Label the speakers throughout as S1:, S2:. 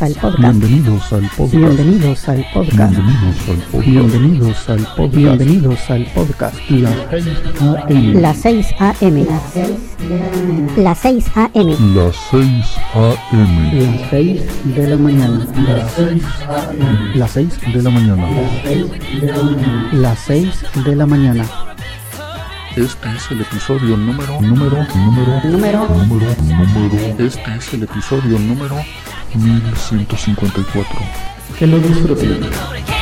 S1: Bienvenidos al podcast.
S2: Bienvenidos al podcast.
S1: Bienvenidos al podcast.
S2: Bienvenidos al podcast.
S1: Bienvenidos al podcast.
S2: La 6 AM. La 6 AM.
S1: La 6 AM.
S2: Las 6 de la mañana.
S1: Las 6 de la mañana.
S2: Las 6 de la mañana.
S1: Este es el episodio número, número, número,
S2: número,
S1: número, número. Este es el episodio número 1154.
S2: Que lo disfruten.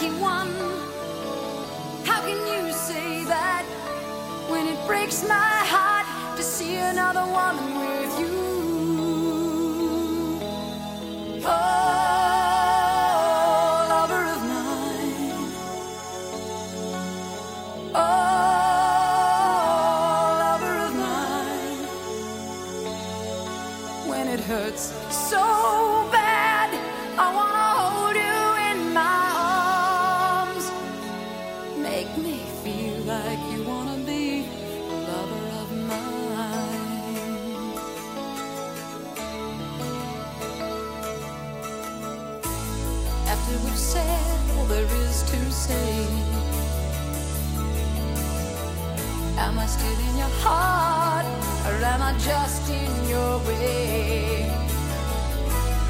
S2: lucky one. How can you say that when it breaks my heart to see another woman? with? Am I still in your heart, or am I just in your way?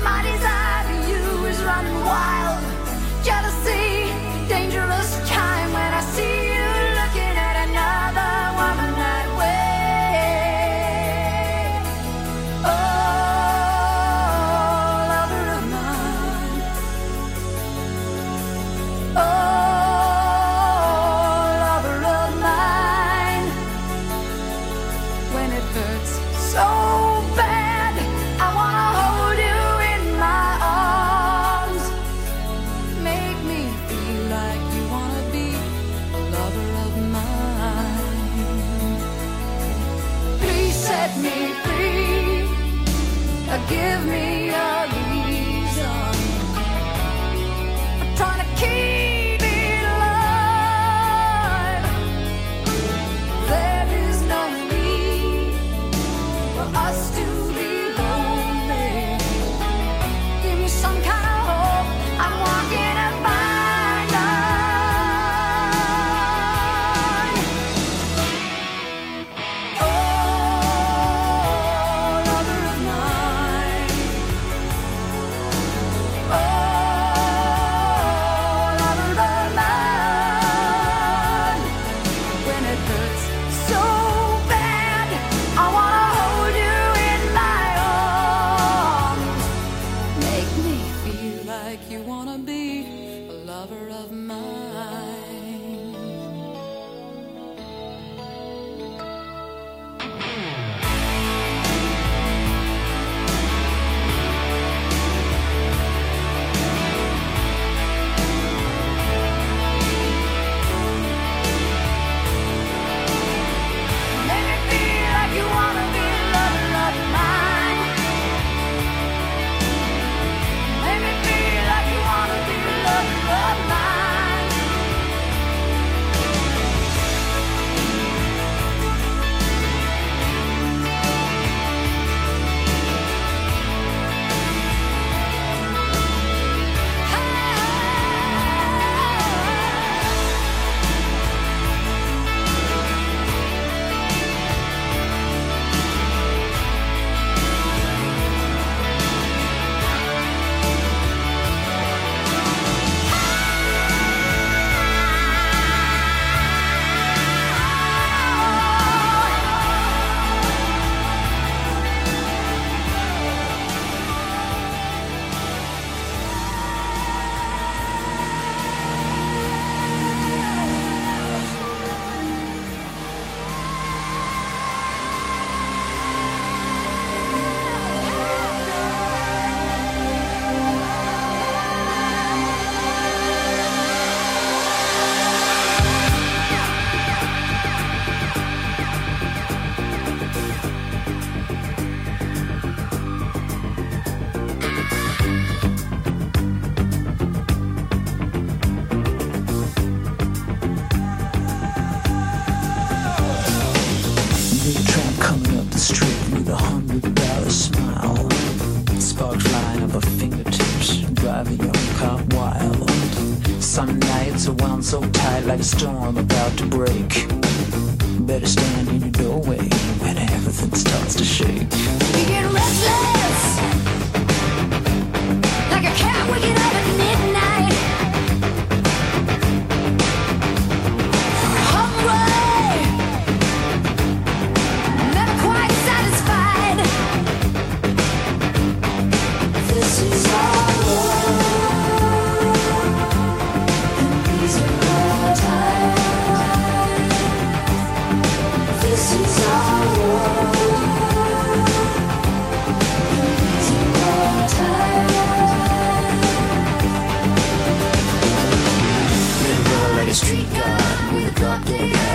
S2: My desire for you is running wild. with barely smile. Sparks flying up her fingertips, driving your car wild. Some nights are wound
S3: so tight like a storm about to break. Better stand in your doorway when everything starts to shake.
S2: We get restless. street god with a clock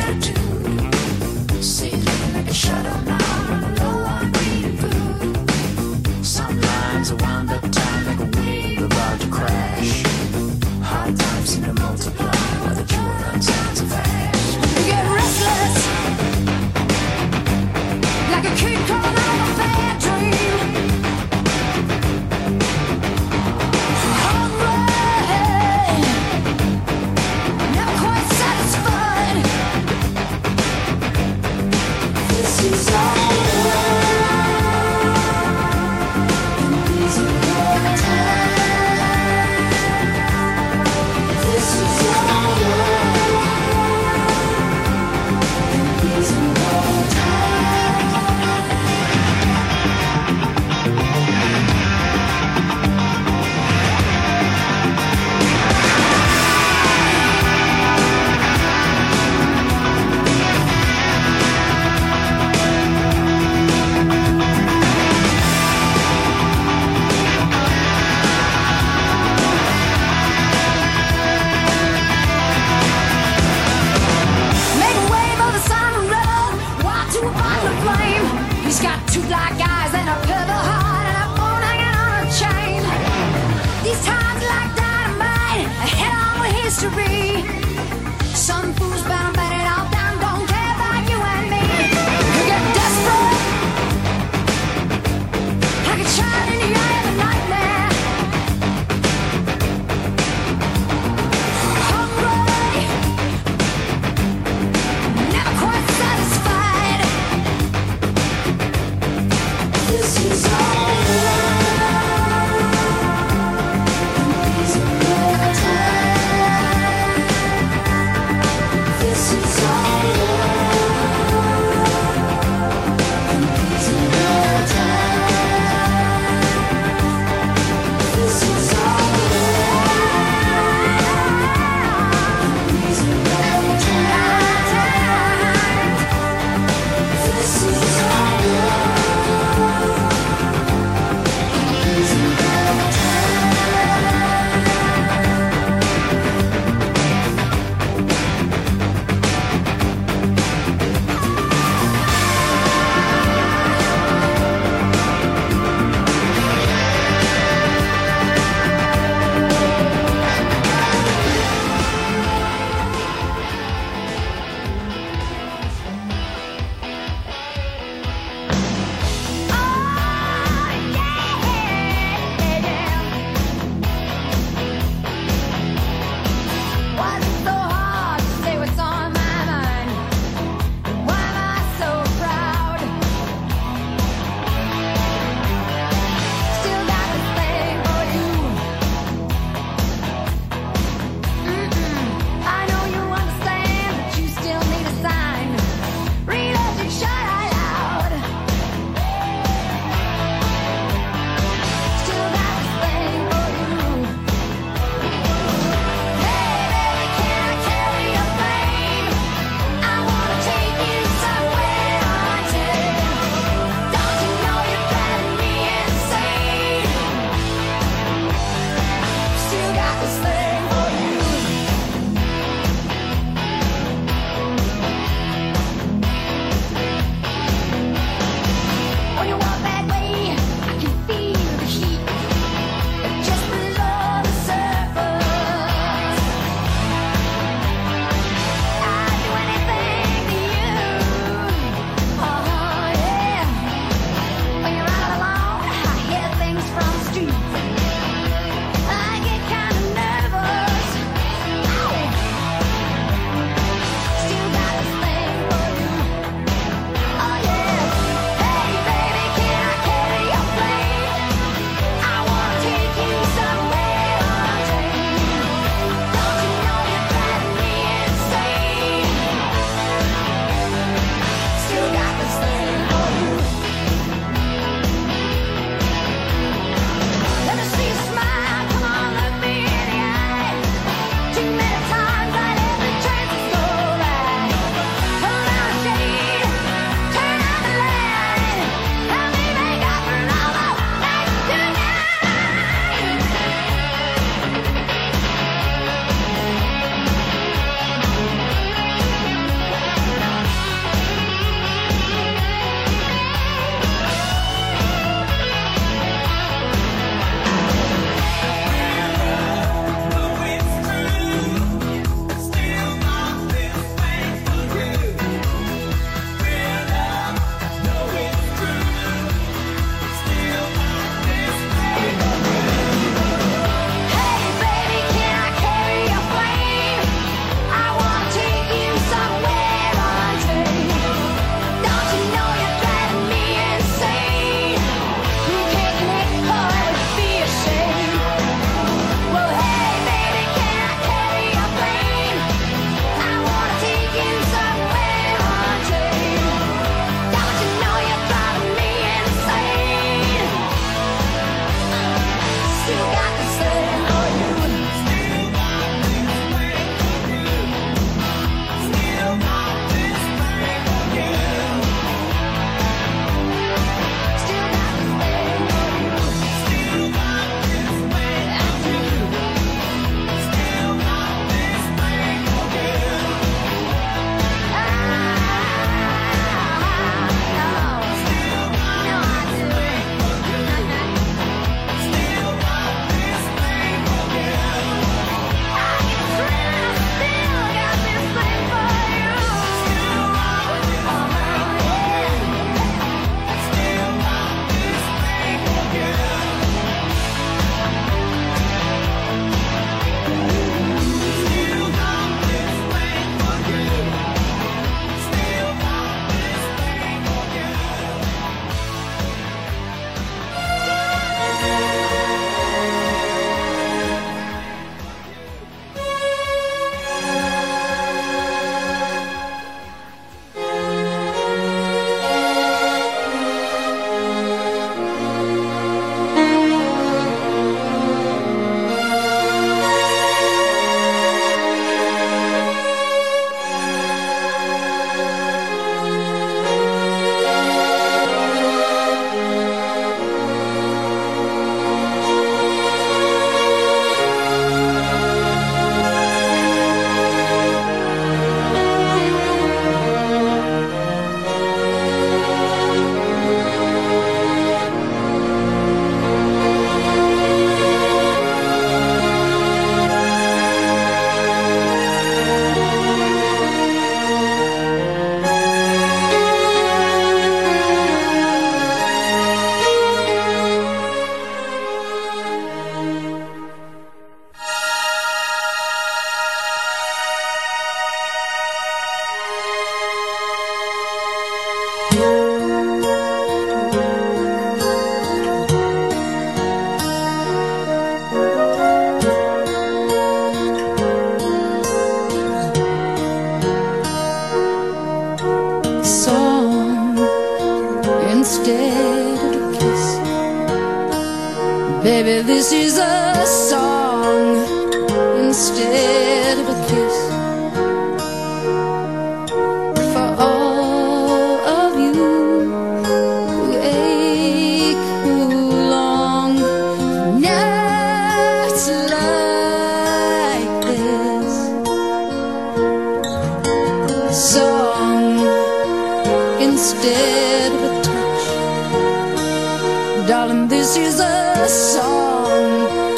S2: this is a song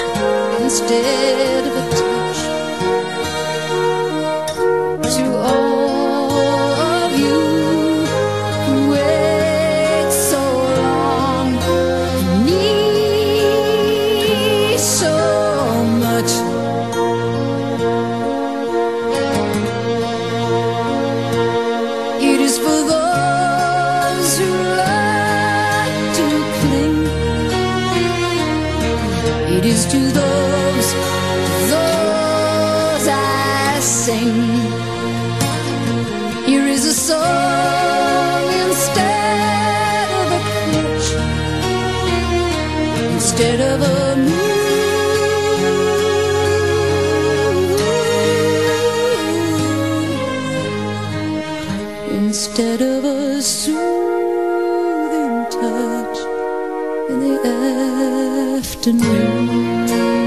S2: instead of a touch. Instead of a soothing touch in the afternoon.